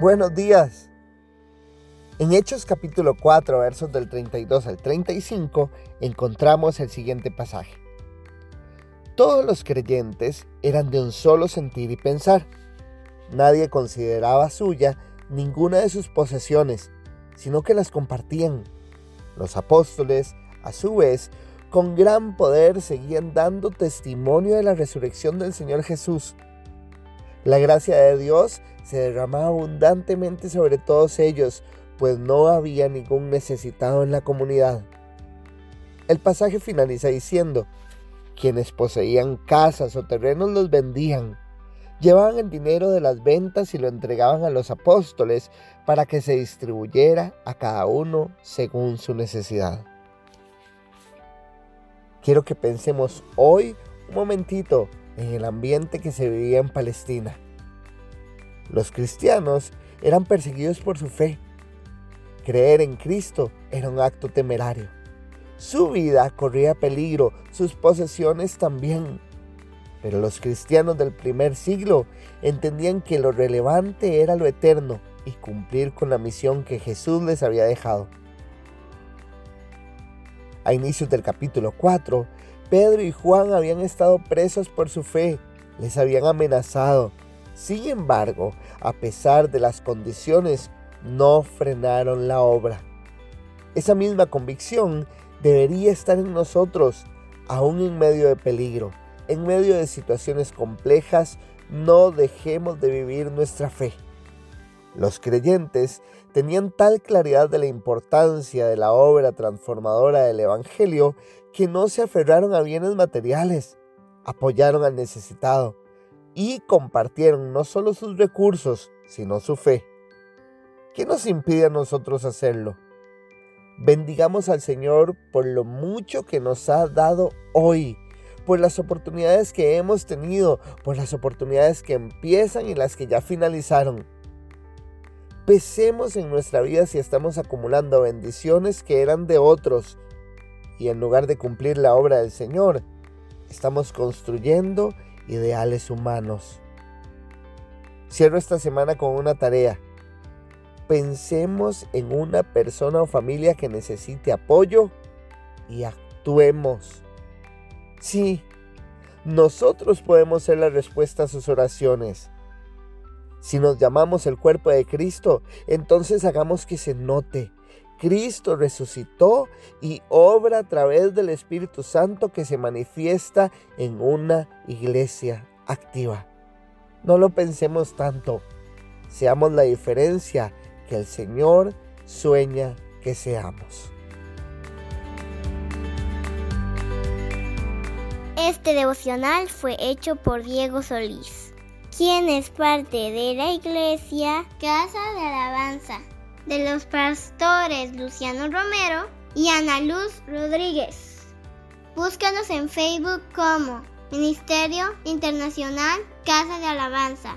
Buenos días. En Hechos capítulo 4, versos del 32 al 35, encontramos el siguiente pasaje. Todos los creyentes eran de un solo sentir y pensar. Nadie consideraba suya ninguna de sus posesiones, sino que las compartían. Los apóstoles, a su vez, con gran poder seguían dando testimonio de la resurrección del Señor Jesús. La gracia de Dios se derramaba abundantemente sobre todos ellos, pues no había ningún necesitado en la comunidad. El pasaje finaliza diciendo, quienes poseían casas o terrenos los vendían. Llevaban el dinero de las ventas y lo entregaban a los apóstoles para que se distribuyera a cada uno según su necesidad. Quiero que pensemos hoy un momentito en el ambiente que se vivía en Palestina. Los cristianos eran perseguidos por su fe. Creer en Cristo era un acto temerario. Su vida corría peligro, sus posesiones también. Pero los cristianos del primer siglo entendían que lo relevante era lo eterno y cumplir con la misión que Jesús les había dejado. A inicios del capítulo 4, Pedro y Juan habían estado presos por su fe, les habían amenazado. Sin embargo, a pesar de las condiciones, no frenaron la obra. Esa misma convicción debería estar en nosotros, aún en medio de peligro, en medio de situaciones complejas, no dejemos de vivir nuestra fe. Los creyentes tenían tal claridad de la importancia de la obra transformadora del Evangelio que no se aferraron a bienes materiales, apoyaron al necesitado y compartieron no solo sus recursos, sino su fe. ¿Qué nos impide a nosotros hacerlo? Bendigamos al Señor por lo mucho que nos ha dado hoy, por las oportunidades que hemos tenido, por las oportunidades que empiezan y las que ya finalizaron. Pesemos en nuestra vida si estamos acumulando bendiciones que eran de otros y en lugar de cumplir la obra del Señor, estamos construyendo ideales humanos. Cierro esta semana con una tarea pensemos en una persona o familia que necesite apoyo y actuemos. Sí, nosotros podemos ser la respuesta a sus oraciones. Si nos llamamos el cuerpo de Cristo, entonces hagamos que se note. Cristo resucitó y obra a través del Espíritu Santo que se manifiesta en una iglesia activa. No lo pensemos tanto. Seamos la diferencia que el Señor sueña que seamos. Este devocional fue hecho por Diego Solís, quien es parte de la iglesia Casa de Alabanza de los pastores Luciano Romero y Ana Luz Rodríguez. Búscanos en Facebook como Ministerio Internacional Casa de Alabanza.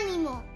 ¡Ánimo!